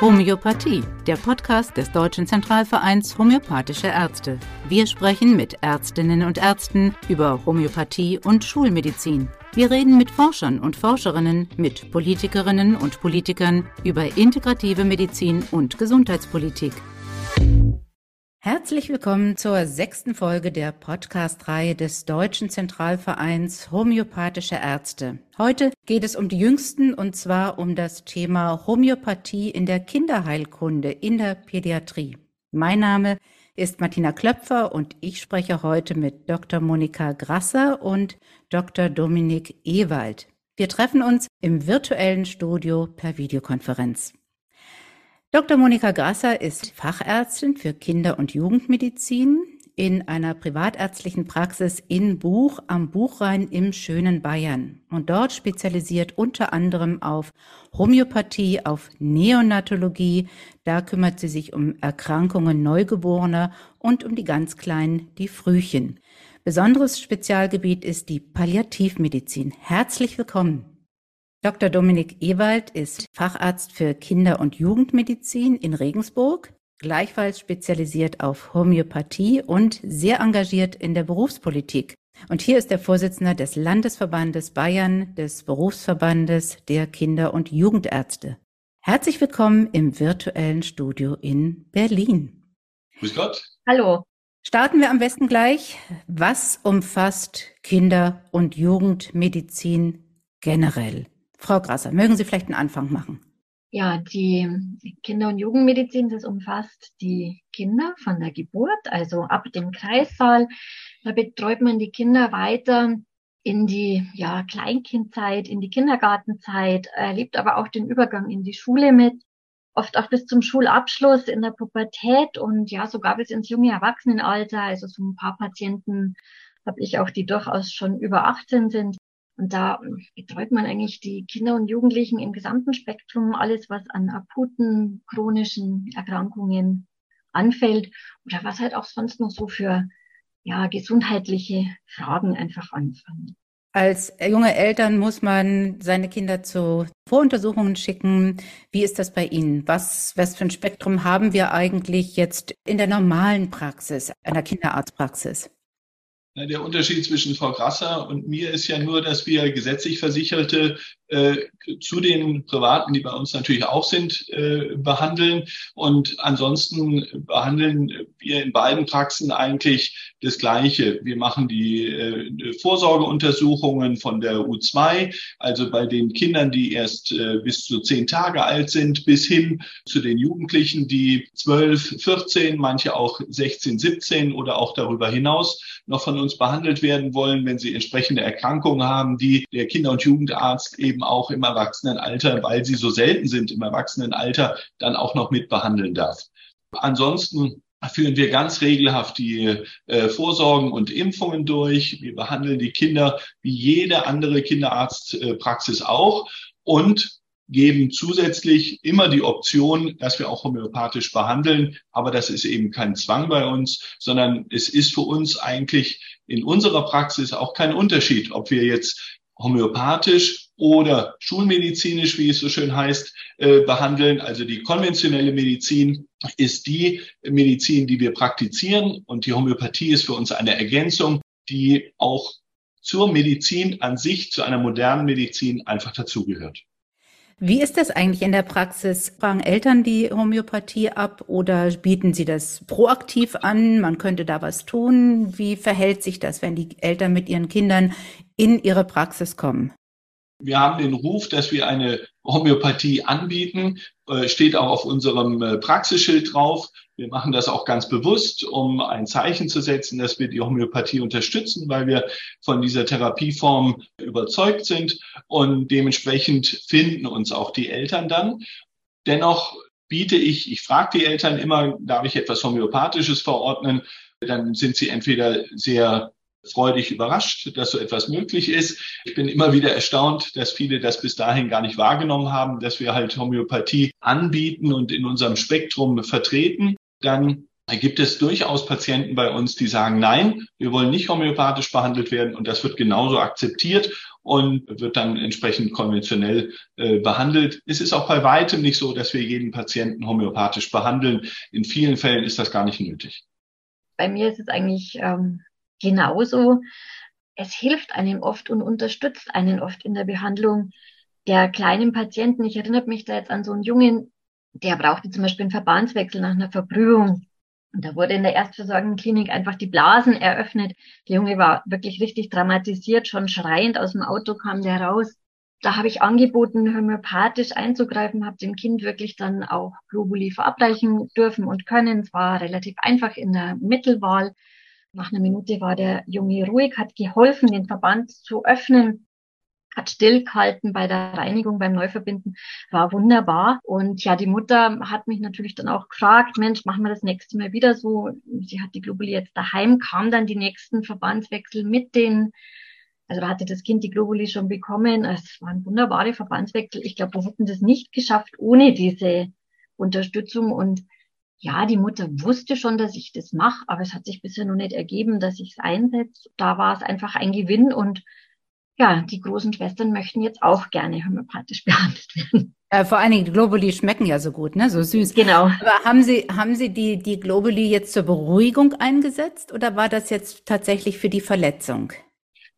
Homöopathie, der Podcast des Deutschen Zentralvereins Homöopathische Ärzte. Wir sprechen mit Ärztinnen und Ärzten über Homöopathie und Schulmedizin. Wir reden mit Forschern und Forscherinnen, mit Politikerinnen und Politikern über integrative Medizin und Gesundheitspolitik. Herzlich willkommen zur sechsten Folge der Podcast-Reihe des Deutschen Zentralvereins Homöopathische Ärzte. Heute geht es um die Jüngsten und zwar um das Thema Homöopathie in der Kinderheilkunde, in der Pädiatrie. Mein Name ist Martina Klöpfer und ich spreche heute mit Dr. Monika Grasser und Dr. Dominik Ewald. Wir treffen uns im virtuellen Studio per Videokonferenz. Dr. Monika Grasser ist Fachärztin für Kinder- und Jugendmedizin in einer privatärztlichen Praxis in Buch am Buchrhein im schönen Bayern. Und dort spezialisiert unter anderem auf Homöopathie, auf Neonatologie. Da kümmert sie sich um Erkrankungen Neugeborener und um die ganz Kleinen, die Frühchen. Besonderes Spezialgebiet ist die Palliativmedizin. Herzlich willkommen. Dr. Dominik Ewald ist Facharzt für Kinder- und Jugendmedizin in Regensburg, gleichfalls spezialisiert auf Homöopathie und sehr engagiert in der Berufspolitik. Und hier ist er Vorsitzender des Landesverbandes Bayern, des Berufsverbandes der Kinder- und Jugendärzte. Herzlich willkommen im virtuellen Studio in Berlin. Grüß Gott. Hallo. Starten wir am besten gleich. Was umfasst Kinder- und Jugendmedizin generell? Frau Grasser, mögen Sie vielleicht einen Anfang machen? Ja, die Kinder- und Jugendmedizin, das umfasst die Kinder von der Geburt, also ab dem Kreissaal. Da betreut man die Kinder weiter in die ja, Kleinkindzeit, in die Kindergartenzeit, erlebt aber auch den Übergang in die Schule mit, oft auch bis zum Schulabschluss in der Pubertät und ja sogar bis ins junge Erwachsenenalter. Also so ein paar Patienten habe ich auch, die durchaus schon über 18 sind. Und da betreut man eigentlich die Kinder und Jugendlichen im gesamten Spektrum, alles, was an akuten, chronischen Erkrankungen anfällt oder was halt auch sonst noch so für ja, gesundheitliche Fragen einfach anfangen. Als junge Eltern muss man seine Kinder zu Voruntersuchungen schicken. Wie ist das bei Ihnen? Was, was für ein Spektrum haben wir eigentlich jetzt in der normalen Praxis, einer Kinderarztpraxis? Der Unterschied zwischen Frau Grasser und mir ist ja nur, dass wir gesetzlich Versicherte äh, zu den Privaten, die bei uns natürlich auch sind, äh, behandeln. Und ansonsten behandeln wir in beiden Praxen eigentlich das Gleiche. Wir machen die äh, Vorsorgeuntersuchungen von der U2, also bei den Kindern, die erst äh, bis zu zehn Tage alt sind, bis hin zu den Jugendlichen, die zwölf, 14, manche auch 16, 17 oder auch darüber hinaus noch von uns behandelt werden wollen, wenn sie entsprechende Erkrankungen haben, die der Kinder- und Jugendarzt eben auch im Erwachsenenalter, weil sie so selten sind im Erwachsenenalter, dann auch noch mit behandeln darf. Ansonsten führen wir ganz regelhaft die äh, Vorsorgen und Impfungen durch. Wir behandeln die Kinder wie jede andere Kinderarztpraxis äh, auch und geben zusätzlich immer die Option, dass wir auch homöopathisch behandeln. Aber das ist eben kein Zwang bei uns, sondern es ist für uns eigentlich in unserer Praxis auch kein Unterschied, ob wir jetzt homöopathisch oder schulmedizinisch, wie es so schön heißt, äh, behandeln. Also die konventionelle Medizin ist die Medizin, die wir praktizieren und die Homöopathie ist für uns eine Ergänzung, die auch zur Medizin an sich, zu einer modernen Medizin einfach dazugehört. Wie ist das eigentlich in der Praxis? Fragen Eltern die Homöopathie ab oder bieten sie das proaktiv an? Man könnte da was tun. Wie verhält sich das, wenn die Eltern mit ihren Kindern in ihre Praxis kommen? Wir haben den Ruf, dass wir eine Homöopathie anbieten, äh, steht auch auf unserem äh, Praxisschild drauf. Wir machen das auch ganz bewusst, um ein Zeichen zu setzen, dass wir die Homöopathie unterstützen, weil wir von dieser Therapieform überzeugt sind und dementsprechend finden uns auch die Eltern dann. Dennoch biete ich, ich frage die Eltern immer, darf ich etwas Homöopathisches verordnen? Dann sind sie entweder sehr freudig überrascht, dass so etwas möglich ist. Ich bin immer wieder erstaunt, dass viele das bis dahin gar nicht wahrgenommen haben, dass wir halt Homöopathie anbieten und in unserem Spektrum vertreten. Dann Da gibt es durchaus Patienten bei uns, die sagen, nein, wir wollen nicht homöopathisch behandelt werden und das wird genauso akzeptiert und wird dann entsprechend konventionell äh, behandelt. Es ist auch bei weitem nicht so, dass wir jeden Patienten homöopathisch behandeln. In vielen Fällen ist das gar nicht nötig. Bei mir ist es eigentlich ähm, genauso. Es hilft einem oft und unterstützt einen oft in der Behandlung der kleinen Patienten. Ich erinnere mich da jetzt an so einen Jungen, der brauchte zum Beispiel einen Verbandswechsel nach einer Verbrühung. Und da wurde in der Erstversorgungsklinik einfach die Blasen eröffnet. Der Junge war wirklich richtig dramatisiert, schon schreiend aus dem Auto kam der raus. Da habe ich angeboten, homöopathisch einzugreifen, habe dem Kind wirklich dann auch Globuli verabreichen dürfen und können. Es war relativ einfach in der Mittelwahl. Nach einer Minute war der Junge ruhig, hat geholfen, den Verband zu öffnen hat stillgehalten bei der Reinigung, beim Neuverbinden, war wunderbar. Und ja, die Mutter hat mich natürlich dann auch gefragt, Mensch, machen wir das nächste Mal wieder so. Sie hat die Globuli jetzt daheim, kam dann die nächsten Verbandswechsel mit den, also da hatte das Kind die Globuli schon bekommen. Es waren wunderbare Verbandswechsel. Ich glaube, wir hätten das nicht geschafft ohne diese Unterstützung und ja, die Mutter wusste schon, dass ich das mache, aber es hat sich bisher noch nicht ergeben, dass ich es einsetze. Da war es einfach ein Gewinn und ja, die großen Schwestern möchten jetzt auch gerne homöopathisch behandelt werden. Äh, vor allen Dingen, die Globuli schmecken ja so gut, ne? So süß. Genau. Aber haben Sie, haben Sie die, die Globuli jetzt zur Beruhigung eingesetzt oder war das jetzt tatsächlich für die Verletzung?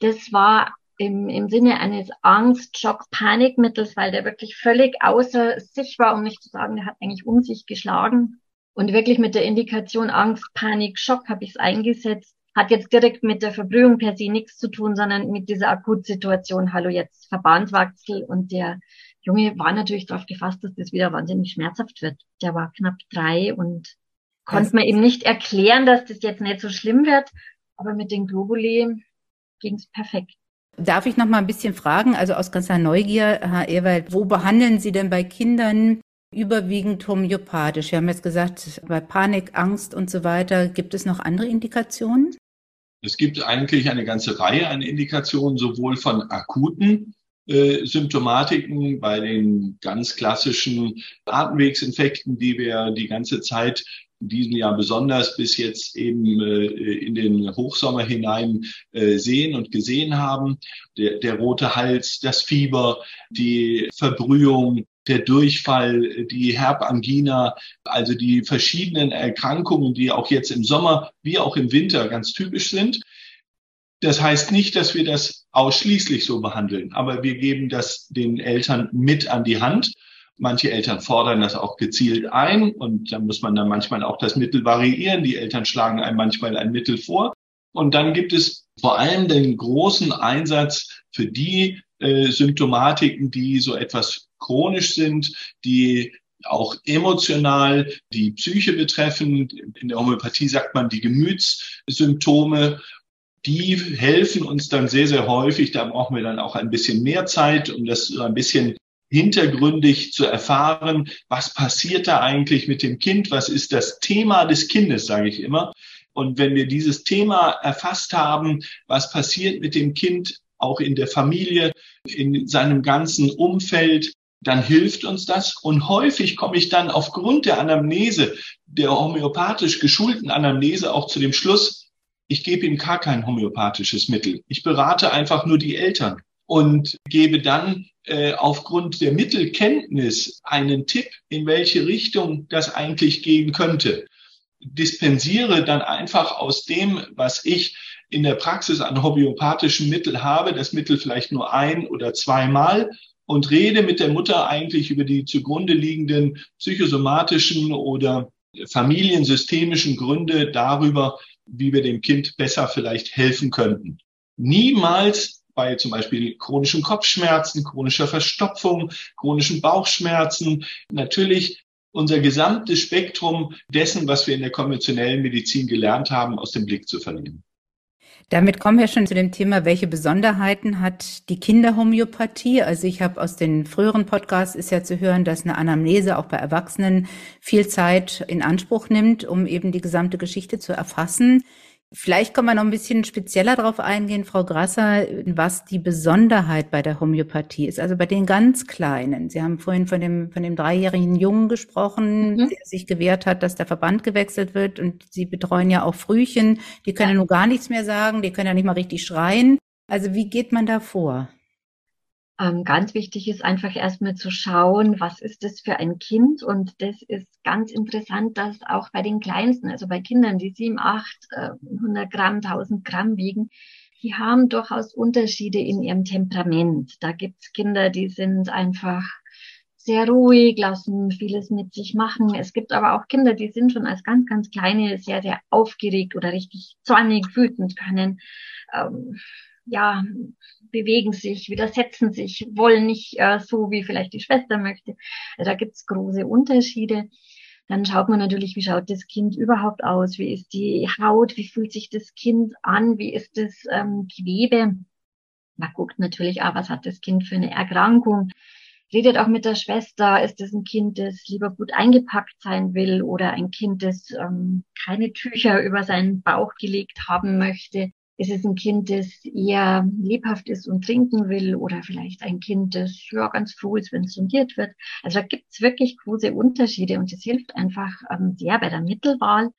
Das war im, im Sinne eines Angst-, Schock-, Panikmittels, weil der wirklich völlig außer sich war, um nicht zu sagen, der hat eigentlich um sich geschlagen. Und wirklich mit der Indikation Angst, Panik, Schock habe ich es eingesetzt hat jetzt direkt mit der Verbrühung per se nichts zu tun, sondern mit dieser Akutsituation, hallo jetzt Verbandswachsel und der Junge war natürlich darauf gefasst, dass das wieder wahnsinnig schmerzhaft wird. Der war knapp drei und konnte mir eben nicht erklären, dass das jetzt nicht so schlimm wird, aber mit den Globuli ging es perfekt. Darf ich noch mal ein bisschen fragen, also aus ganzer Neugier, Herr Ewald, wo behandeln Sie denn bei Kindern überwiegend homöopathisch? Wir haben jetzt gesagt, bei Panik, Angst und so weiter, gibt es noch andere Indikationen? Es gibt eigentlich eine ganze Reihe an Indikationen, sowohl von akuten äh, Symptomatiken bei den ganz klassischen Atemwegsinfekten, die wir die ganze Zeit in diesem Jahr besonders bis jetzt eben äh, in den Hochsommer hinein äh, sehen und gesehen haben. Der, der rote Hals, das Fieber, die Verbrühung, der Durchfall, die Herbangina, also die verschiedenen Erkrankungen, die auch jetzt im Sommer wie auch im Winter ganz typisch sind. Das heißt nicht, dass wir das ausschließlich so behandeln, aber wir geben das den Eltern mit an die Hand. Manche Eltern fordern das auch gezielt ein und dann muss man dann manchmal auch das Mittel variieren. Die Eltern schlagen einem manchmal ein Mittel vor. Und dann gibt es vor allem den großen Einsatz für die äh, Symptomatiken, die so etwas chronisch sind, die auch emotional die Psyche betreffen. In der Homöopathie sagt man die Gemütssymptome. Die helfen uns dann sehr, sehr häufig. Da brauchen wir dann auch ein bisschen mehr Zeit, um das so ein bisschen hintergründig zu erfahren, was passiert da eigentlich mit dem Kind, was ist das Thema des Kindes, sage ich immer. Und wenn wir dieses Thema erfasst haben, was passiert mit dem Kind auch in der Familie, in seinem ganzen Umfeld, dann hilft uns das. Und häufig komme ich dann aufgrund der Anamnese, der homöopathisch geschulten Anamnese auch zu dem Schluss, ich gebe ihm gar kein homöopathisches Mittel. Ich berate einfach nur die Eltern und gebe dann äh, aufgrund der Mittelkenntnis einen Tipp, in welche Richtung das eigentlich gehen könnte. Dispensiere dann einfach aus dem, was ich in der Praxis an homöopathischen Mittel habe, das Mittel vielleicht nur ein oder zweimal und rede mit der Mutter eigentlich über die zugrunde liegenden psychosomatischen oder familiensystemischen Gründe darüber, wie wir dem Kind besser vielleicht helfen könnten. Niemals bei zum Beispiel chronischen Kopfschmerzen, chronischer Verstopfung, chronischen Bauchschmerzen, natürlich unser gesamtes Spektrum dessen, was wir in der konventionellen Medizin gelernt haben, aus dem Blick zu verlieren. Damit kommen wir schon zu dem Thema, welche Besonderheiten hat die Kinderhomöopathie? Also ich habe aus den früheren Podcasts ist ja zu hören, dass eine Anamnese auch bei Erwachsenen viel Zeit in Anspruch nimmt, um eben die gesamte Geschichte zu erfassen. Vielleicht kann man noch ein bisschen spezieller darauf eingehen, Frau Grasser, was die Besonderheit bei der Homöopathie ist. Also bei den ganz Kleinen. Sie haben vorhin von dem, von dem dreijährigen Jungen gesprochen, mhm. der sich gewehrt hat, dass der Verband gewechselt wird. Und Sie betreuen ja auch Frühchen. Die können ja nur gar nichts mehr sagen. Die können ja nicht mal richtig schreien. Also wie geht man da vor? Ähm, ganz wichtig ist einfach erstmal zu schauen, was ist das für ein Kind? Und das ist ganz interessant, dass auch bei den Kleinsten, also bei Kindern, die 7, 8, äh, 100 Gramm, 1000 Gramm wiegen, die haben durchaus Unterschiede in ihrem Temperament. Da gibt's Kinder, die sind einfach sehr ruhig, lassen vieles mit sich machen. Es gibt aber auch Kinder, die sind schon als ganz, ganz kleine sehr, sehr aufgeregt oder richtig zornig, wütend können. Ähm, ja, bewegen sich, widersetzen sich, wollen nicht äh, so, wie vielleicht die Schwester möchte. Also da gibt's große Unterschiede. Dann schaut man natürlich, wie schaut das Kind überhaupt aus? Wie ist die Haut? Wie fühlt sich das Kind an? Wie ist das ähm, Gewebe? Man guckt natürlich auch, was hat das Kind für eine Erkrankung? Redet auch mit der Schwester. Ist es ein Kind, das lieber gut eingepackt sein will oder ein Kind, das ähm, keine Tücher über seinen Bauch gelegt haben möchte? Ist es ein Kind, das eher lebhaft ist und trinken will oder vielleicht ein Kind, das ja ganz froh ist, wenn es sondiert wird? Also da gibt's wirklich große Unterschiede und das hilft einfach ähm, sehr bei der Mittelwahl.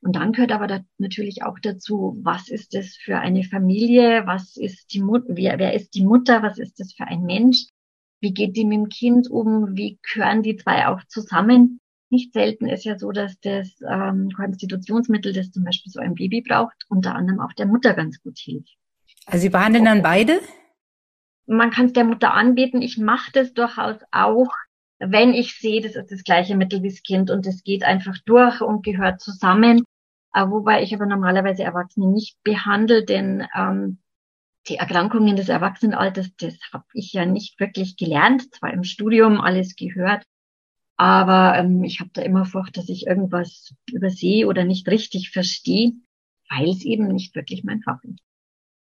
Und dann gehört aber da natürlich auch dazu, was ist das für eine Familie, was ist die Mutter, wer, wer ist die Mutter, was ist das für ein Mensch, wie geht die mit dem Kind um, wie gehören die zwei auch zusammen? Nicht selten ist ja so, dass das ähm, Konstitutionsmittel, das zum Beispiel so ein Baby braucht, unter anderem auch der Mutter ganz gut hilft. Also Sie behandeln dann beide? Man kann es der Mutter anbieten. Ich mache das durchaus auch, wenn ich sehe, das ist das gleiche Mittel wie das Kind und es geht einfach durch und gehört zusammen. Äh, wobei ich aber normalerweise Erwachsene nicht behandle, denn ähm, die Erkrankungen des Erwachsenenalters, das habe ich ja nicht wirklich gelernt, zwar im Studium alles gehört, aber ähm, ich habe da immer Furcht, dass ich irgendwas übersehe oder nicht richtig verstehe, weil es eben nicht wirklich mein Fach ist.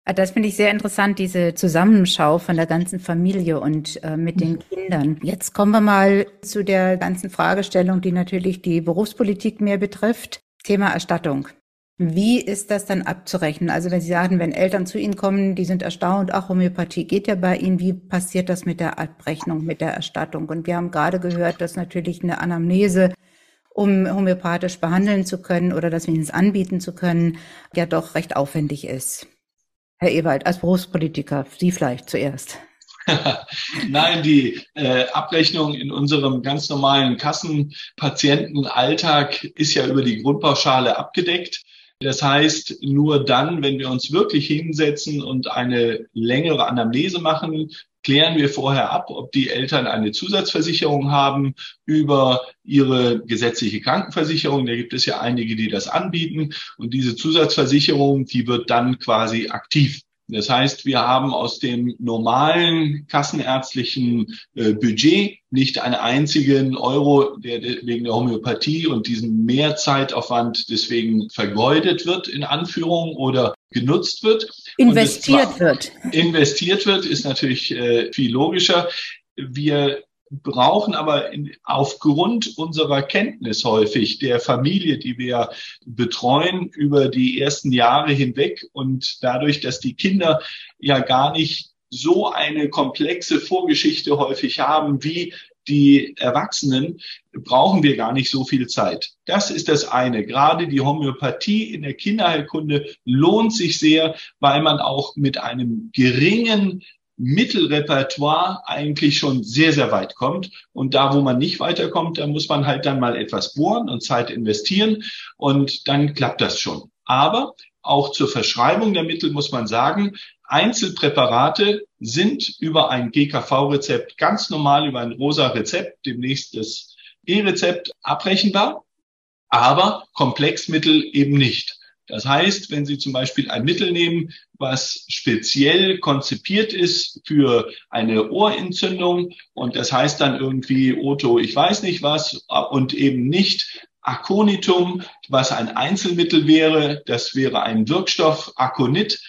Ah, das finde ich sehr interessant, diese Zusammenschau von der ganzen Familie und äh, mit den mhm. Kindern. Jetzt kommen wir mal zu der ganzen Fragestellung, die natürlich die Berufspolitik mehr betrifft. Thema Erstattung. Wie ist das dann abzurechnen? Also wenn Sie sagen, wenn Eltern zu Ihnen kommen, die sind erstaunt, ach, Homöopathie geht ja bei Ihnen, wie passiert das mit der Abrechnung, mit der Erstattung? Und wir haben gerade gehört, dass natürlich eine Anamnese, um homöopathisch behandeln zu können oder das wenigstens anbieten zu können, ja doch recht aufwendig ist. Herr Ewald, als Berufspolitiker, Sie vielleicht zuerst. Nein, die äh, Abrechnung in unserem ganz normalen Kassenpatientenalltag ist ja über die Grundpauschale abgedeckt. Das heißt, nur dann, wenn wir uns wirklich hinsetzen und eine längere Anamnese machen, klären wir vorher ab, ob die Eltern eine Zusatzversicherung haben über ihre gesetzliche Krankenversicherung. Da gibt es ja einige, die das anbieten. Und diese Zusatzversicherung, die wird dann quasi aktiv. Das heißt, wir haben aus dem normalen kassenärztlichen äh, Budget nicht einen einzigen Euro, der wegen der Homöopathie und diesem Mehrzeitaufwand deswegen vergeudet wird, in Anführung, oder genutzt wird. Investiert wird. Investiert wird, ist natürlich äh, viel logischer. Wir brauchen aber in, aufgrund unserer Kenntnis häufig der Familie, die wir betreuen über die ersten Jahre hinweg und dadurch, dass die Kinder ja gar nicht so eine komplexe Vorgeschichte häufig haben wie die Erwachsenen, brauchen wir gar nicht so viel Zeit. Das ist das eine. Gerade die Homöopathie in der Kinderheilkunde lohnt sich sehr, weil man auch mit einem geringen Mittelrepertoire eigentlich schon sehr, sehr weit kommt. Und da, wo man nicht weiterkommt, da muss man halt dann mal etwas bohren und Zeit investieren und dann klappt das schon. Aber auch zur Verschreibung der Mittel muss man sagen, Einzelpräparate sind über ein GKV-Rezept ganz normal über ein rosa Rezept, demnächst das E-Rezept abrechenbar, aber Komplexmittel eben nicht. Das heißt, wenn Sie zum Beispiel ein Mittel nehmen, was speziell konzipiert ist für eine Ohrentzündung und das heißt dann irgendwie Otto, ich weiß nicht was und eben nicht Aconitum, was ein Einzelmittel wäre, das wäre ein Wirkstoff Aconit,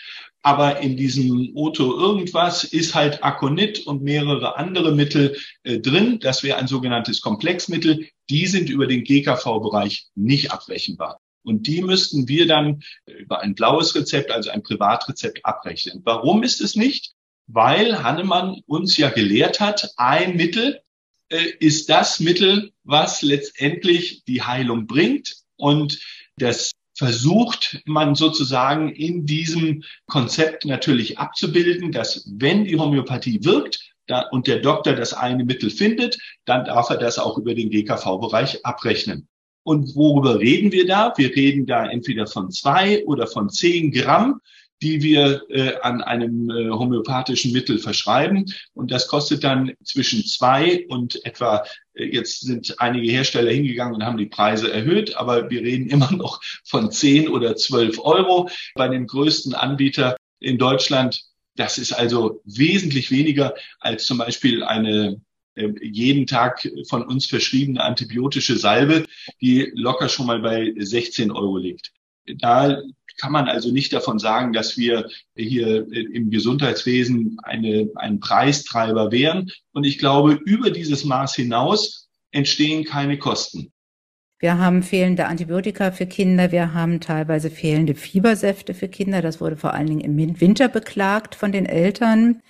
aber in diesem Otto irgendwas ist halt Aconit und mehrere andere Mittel äh, drin. Das wäre ein sogenanntes Komplexmittel. Die sind über den GKV-Bereich nicht abrechenbar. Und die müssten wir dann über ein blaues Rezept, also ein Privatrezept abrechnen. Warum ist es nicht? Weil Hannemann uns ja gelehrt hat, ein Mittel äh, ist das Mittel, was letztendlich die Heilung bringt. Und das versucht man sozusagen in diesem Konzept natürlich abzubilden, dass wenn die Homöopathie wirkt da, und der Doktor das eine Mittel findet, dann darf er das auch über den GKV-Bereich abrechnen. Und worüber reden wir da? Wir reden da entweder von zwei oder von zehn Gramm, die wir äh, an einem äh, homöopathischen Mittel verschreiben. Und das kostet dann zwischen zwei und etwa, äh, jetzt sind einige Hersteller hingegangen und haben die Preise erhöht, aber wir reden immer noch von zehn oder zwölf Euro bei dem größten Anbieter in Deutschland. Das ist also wesentlich weniger als zum Beispiel eine jeden Tag von uns verschriebene antibiotische Salbe, die locker schon mal bei 16 Euro liegt. Da kann man also nicht davon sagen, dass wir hier im Gesundheitswesen eine, ein Preistreiber wären. Und ich glaube, über dieses Maß hinaus entstehen keine Kosten. Wir haben fehlende Antibiotika für Kinder, wir haben teilweise fehlende Fiebersäfte für Kinder. Das wurde vor allen Dingen im Winter beklagt von den Eltern.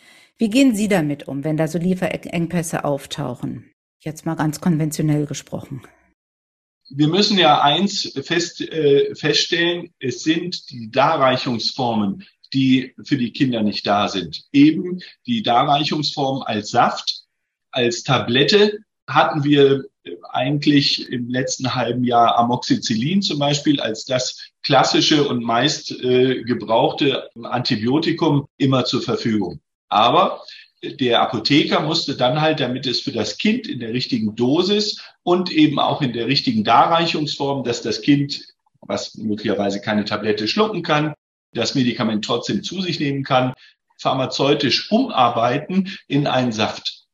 Wie gehen Sie damit um, wenn da so Lieferengpässe auftauchen? Jetzt mal ganz konventionell gesprochen. Wir müssen ja eins fest, äh, feststellen, es sind die Darreichungsformen, die für die Kinder nicht da sind. Eben die Darreichungsform als Saft, als Tablette hatten wir eigentlich im letzten halben Jahr Amoxicillin zum Beispiel als das klassische und meist äh, gebrauchte Antibiotikum immer zur Verfügung. Aber der Apotheker musste dann halt, damit es für das Kind in der richtigen Dosis und eben auch in der richtigen Darreichungsform, dass das Kind, was möglicherweise keine Tablette schlucken kann, das Medikament trotzdem zu sich nehmen kann, pharmazeutisch umarbeiten in einen Saft.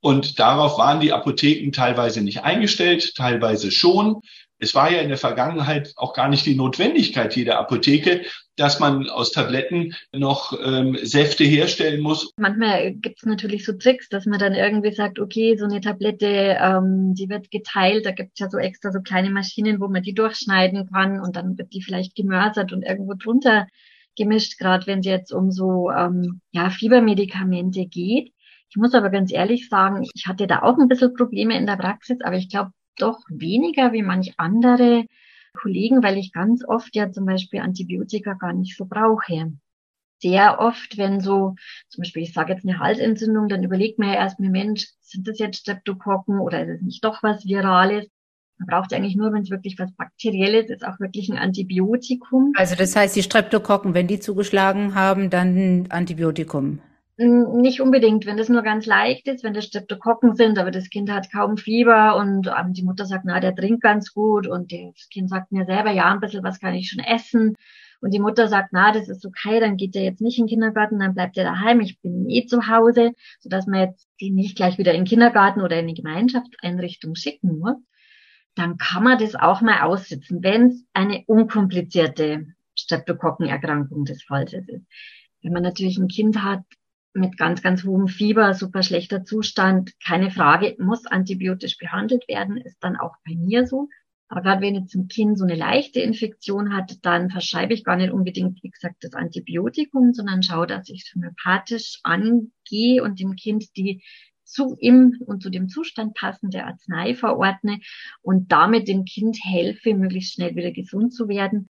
Und darauf waren die Apotheken teilweise nicht eingestellt, teilweise schon. Es war ja in der Vergangenheit auch gar nicht die Notwendigkeit jeder Apotheke, dass man aus Tabletten noch ähm, Säfte herstellen muss. Manchmal gibt es natürlich so Tricks, dass man dann irgendwie sagt, okay, so eine Tablette, ähm, die wird geteilt, da gibt es ja so extra so kleine Maschinen, wo man die durchschneiden kann und dann wird die vielleicht gemörsert und irgendwo drunter gemischt, gerade wenn es jetzt um so ähm, ja, Fiebermedikamente geht. Ich muss aber ganz ehrlich sagen, ich hatte da auch ein bisschen Probleme in der Praxis, aber ich glaube, doch weniger wie manch andere Kollegen, weil ich ganz oft ja zum Beispiel Antibiotika gar nicht so brauche. Sehr oft, wenn so, zum Beispiel, ich sage jetzt eine Halsentzündung, dann überlegt man ja erstmal, Mensch, sind das jetzt Streptokokken oder ist es nicht doch was Virales? Man braucht eigentlich nur, wenn es wirklich was Bakterielles ist, auch wirklich ein Antibiotikum. Also das heißt, die Streptokokken, wenn die zugeschlagen haben, dann Antibiotikum. Nicht unbedingt, wenn das nur ganz leicht ist, wenn das Streptokokken sind, aber das Kind hat kaum Fieber und ähm, die Mutter sagt, na, der trinkt ganz gut und das Kind sagt mir selber, ja, ein bisschen was kann ich schon essen. Und die Mutter sagt, na, das ist okay, dann geht er jetzt nicht in den Kindergarten, dann bleibt er daheim, ich bin eh zu Hause, sodass man jetzt die nicht gleich wieder in den Kindergarten oder in eine Gemeinschaftseinrichtung schicken muss. Dann kann man das auch mal aussitzen, wenn es eine unkomplizierte Streptokokkenerkrankung des Falls ist. Wenn man natürlich ein Kind hat, mit ganz, ganz hohem Fieber, super schlechter Zustand, keine Frage, muss antibiotisch behandelt werden, ist dann auch bei mir so. Aber gerade wenn jetzt ein Kind so eine leichte Infektion hat, dann verschreibe ich gar nicht unbedingt, wie gesagt, das Antibiotikum, sondern schaue, dass ich es homöopathisch angehe und dem Kind die zu ihm und zu dem Zustand passende Arznei verordne und damit dem Kind helfe, möglichst schnell wieder gesund zu werden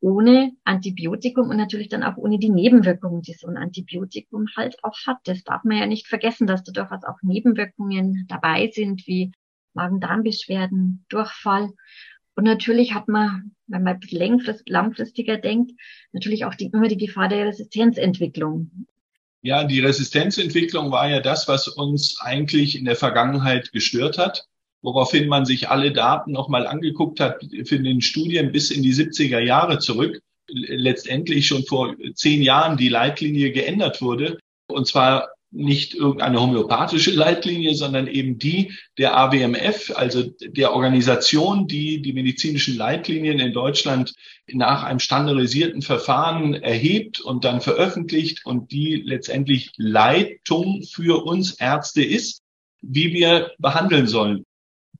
ohne Antibiotikum und natürlich dann auch ohne die Nebenwirkungen, die so ein Antibiotikum halt auch hat. Das darf man ja nicht vergessen, dass da durchaus auch Nebenwirkungen dabei sind, wie Magen-Darm-Beschwerden, Durchfall. Und natürlich hat man, wenn man bisschen langfristiger denkt, natürlich auch die, immer die Gefahr der Resistenzentwicklung. Ja, die Resistenzentwicklung war ja das, was uns eigentlich in der Vergangenheit gestört hat woraufhin man sich alle Daten nochmal angeguckt hat für den Studien bis in die 70er Jahre zurück. Letztendlich schon vor zehn Jahren die Leitlinie geändert wurde. Und zwar nicht irgendeine homöopathische Leitlinie, sondern eben die der AWMF, also der Organisation, die die medizinischen Leitlinien in Deutschland nach einem standardisierten Verfahren erhebt und dann veröffentlicht und die letztendlich Leitung für uns Ärzte ist, wie wir behandeln sollen.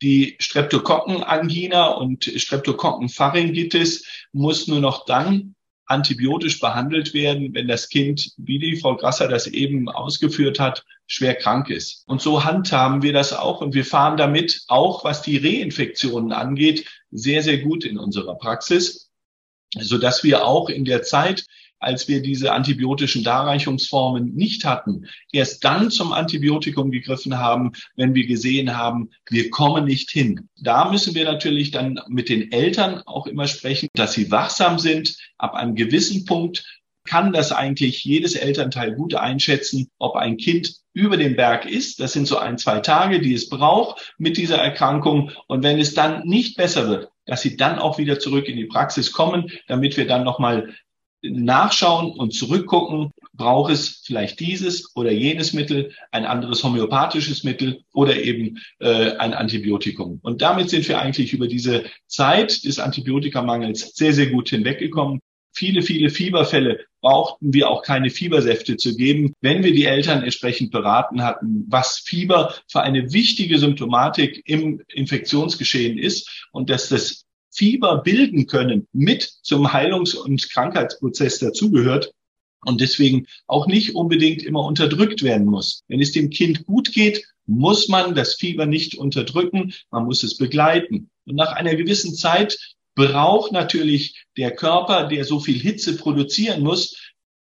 Die Streptokokkenangina und Streptokokkenpharyngitis muss nur noch dann antibiotisch behandelt werden, wenn das Kind, wie die Frau Grasser das eben ausgeführt hat, schwer krank ist. Und so handhaben wir das auch und wir fahren damit auch, was die Reinfektionen angeht, sehr, sehr gut in unserer Praxis, so dass wir auch in der Zeit, als wir diese antibiotischen Darreichungsformen nicht hatten, erst dann zum Antibiotikum gegriffen haben, wenn wir gesehen haben, wir kommen nicht hin. Da müssen wir natürlich dann mit den Eltern auch immer sprechen, dass sie wachsam sind. Ab einem gewissen Punkt kann das eigentlich jedes Elternteil gut einschätzen, ob ein Kind über dem Berg ist. Das sind so ein, zwei Tage, die es braucht mit dieser Erkrankung. Und wenn es dann nicht besser wird, dass sie dann auch wieder zurück in die Praxis kommen, damit wir dann nochmal nachschauen und zurückgucken, braucht es vielleicht dieses oder jenes Mittel, ein anderes homöopathisches Mittel oder eben äh, ein Antibiotikum. Und damit sind wir eigentlich über diese Zeit des Antibiotikamangels sehr, sehr gut hinweggekommen. Viele, viele Fieberfälle brauchten wir auch keine Fiebersäfte zu geben, wenn wir die Eltern entsprechend beraten hatten, was Fieber für eine wichtige Symptomatik im Infektionsgeschehen ist und dass das Fieber bilden können, mit zum Heilungs- und Krankheitsprozess dazugehört und deswegen auch nicht unbedingt immer unterdrückt werden muss. Wenn es dem Kind gut geht, muss man das Fieber nicht unterdrücken, man muss es begleiten. Und nach einer gewissen Zeit braucht natürlich der Körper, der so viel Hitze produzieren muss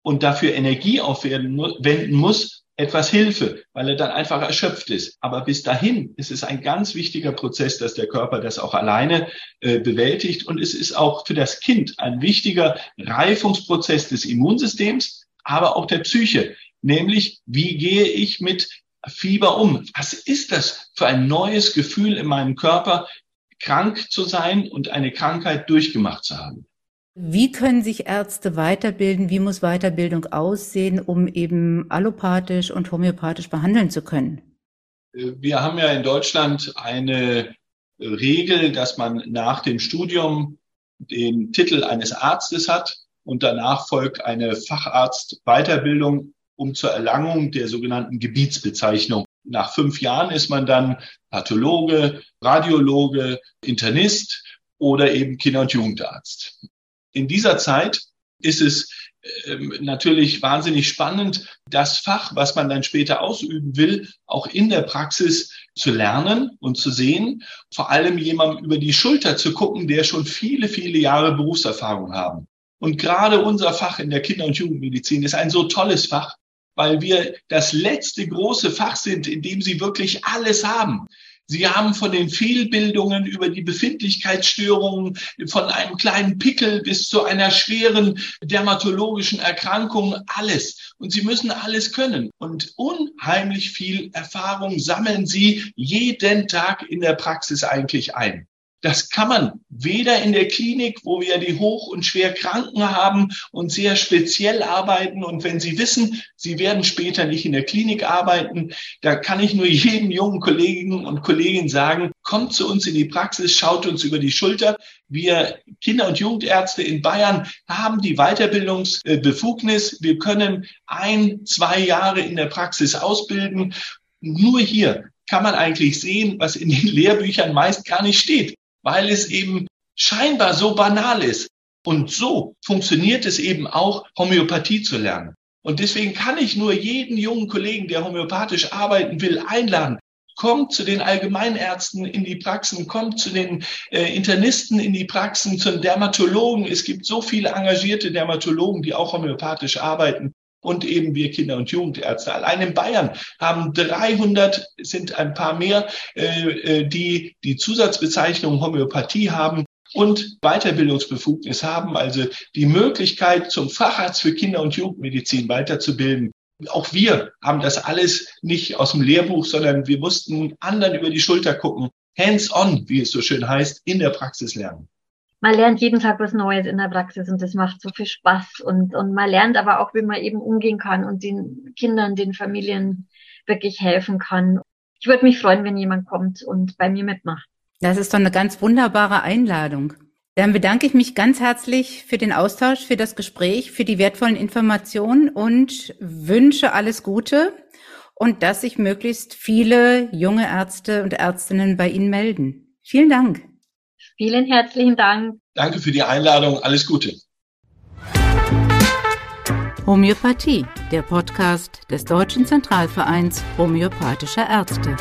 und dafür Energie aufwenden muss, etwas Hilfe, weil er dann einfach erschöpft ist. Aber bis dahin ist es ein ganz wichtiger Prozess, dass der Körper das auch alleine äh, bewältigt. Und es ist auch für das Kind ein wichtiger Reifungsprozess des Immunsystems, aber auch der Psyche. Nämlich, wie gehe ich mit Fieber um? Was ist das für ein neues Gefühl in meinem Körper, krank zu sein und eine Krankheit durchgemacht zu haben? Wie können sich Ärzte weiterbilden? Wie muss Weiterbildung aussehen, um eben allopathisch und homöopathisch behandeln zu können? Wir haben ja in Deutschland eine Regel, dass man nach dem Studium den Titel eines Arztes hat und danach folgt eine Facharzt-Weiterbildung, um zur Erlangung der sogenannten Gebietsbezeichnung. Nach fünf Jahren ist man dann Pathologe, Radiologe, Internist oder eben Kinder- und Jugendarzt in dieser Zeit ist es ähm, natürlich wahnsinnig spannend, das Fach, was man dann später ausüben will, auch in der Praxis zu lernen und zu sehen. Vor allem jemandem über die Schulter zu gucken, der schon viele, viele Jahre Berufserfahrung haben. Und gerade unser Fach in der Kinder- und Jugendmedizin ist ein so tolles Fach, weil wir das letzte große Fach sind, in dem sie wirklich alles haben. Sie haben von den Fehlbildungen über die Befindlichkeitsstörungen, von einem kleinen Pickel bis zu einer schweren dermatologischen Erkrankung, alles. Und Sie müssen alles können. Und unheimlich viel Erfahrung sammeln Sie jeden Tag in der Praxis eigentlich ein. Das kann man weder in der Klinik, wo wir die hoch und schwer Kranken haben und sehr speziell arbeiten. Und wenn Sie wissen, Sie werden später nicht in der Klinik arbeiten, da kann ich nur jedem jungen Kollegen und Kollegin sagen, kommt zu uns in die Praxis, schaut uns über die Schulter. Wir Kinder- und Jugendärzte in Bayern haben die Weiterbildungsbefugnis. Wir können ein, zwei Jahre in der Praxis ausbilden. Nur hier kann man eigentlich sehen, was in den Lehrbüchern meist gar nicht steht weil es eben scheinbar so banal ist. Und so funktioniert es eben auch, Homöopathie zu lernen. Und deswegen kann ich nur jeden jungen Kollegen, der homöopathisch arbeiten will, einladen. Kommt zu den Allgemeinärzten in die Praxen, kommt zu den äh, Internisten in die Praxen, zu den Dermatologen. Es gibt so viele engagierte Dermatologen, die auch homöopathisch arbeiten und eben wir Kinder- und Jugendärzte. Allein in Bayern haben 300, sind ein paar mehr, äh, äh, die die Zusatzbezeichnung Homöopathie haben und Weiterbildungsbefugnis haben, also die Möglichkeit, zum Facharzt für Kinder- und Jugendmedizin weiterzubilden. Auch wir haben das alles nicht aus dem Lehrbuch, sondern wir mussten anderen über die Schulter gucken, hands-on, wie es so schön heißt, in der Praxis lernen man lernt jeden Tag was Neues in der Praxis und das macht so viel Spaß und, und man lernt aber auch, wie man eben umgehen kann und den Kindern, den Familien wirklich helfen kann. Ich würde mich freuen, wenn jemand kommt und bei mir mitmacht. Das ist doch eine ganz wunderbare Einladung. Dann bedanke ich mich ganz herzlich für den Austausch, für das Gespräch, für die wertvollen Informationen und wünsche alles Gute und dass sich möglichst viele junge Ärzte und Ärztinnen bei Ihnen melden. Vielen Dank. Vielen herzlichen Dank. Danke für die Einladung. Alles Gute. Homöopathie, der Podcast des Deutschen Zentralvereins homöopathischer Ärzte.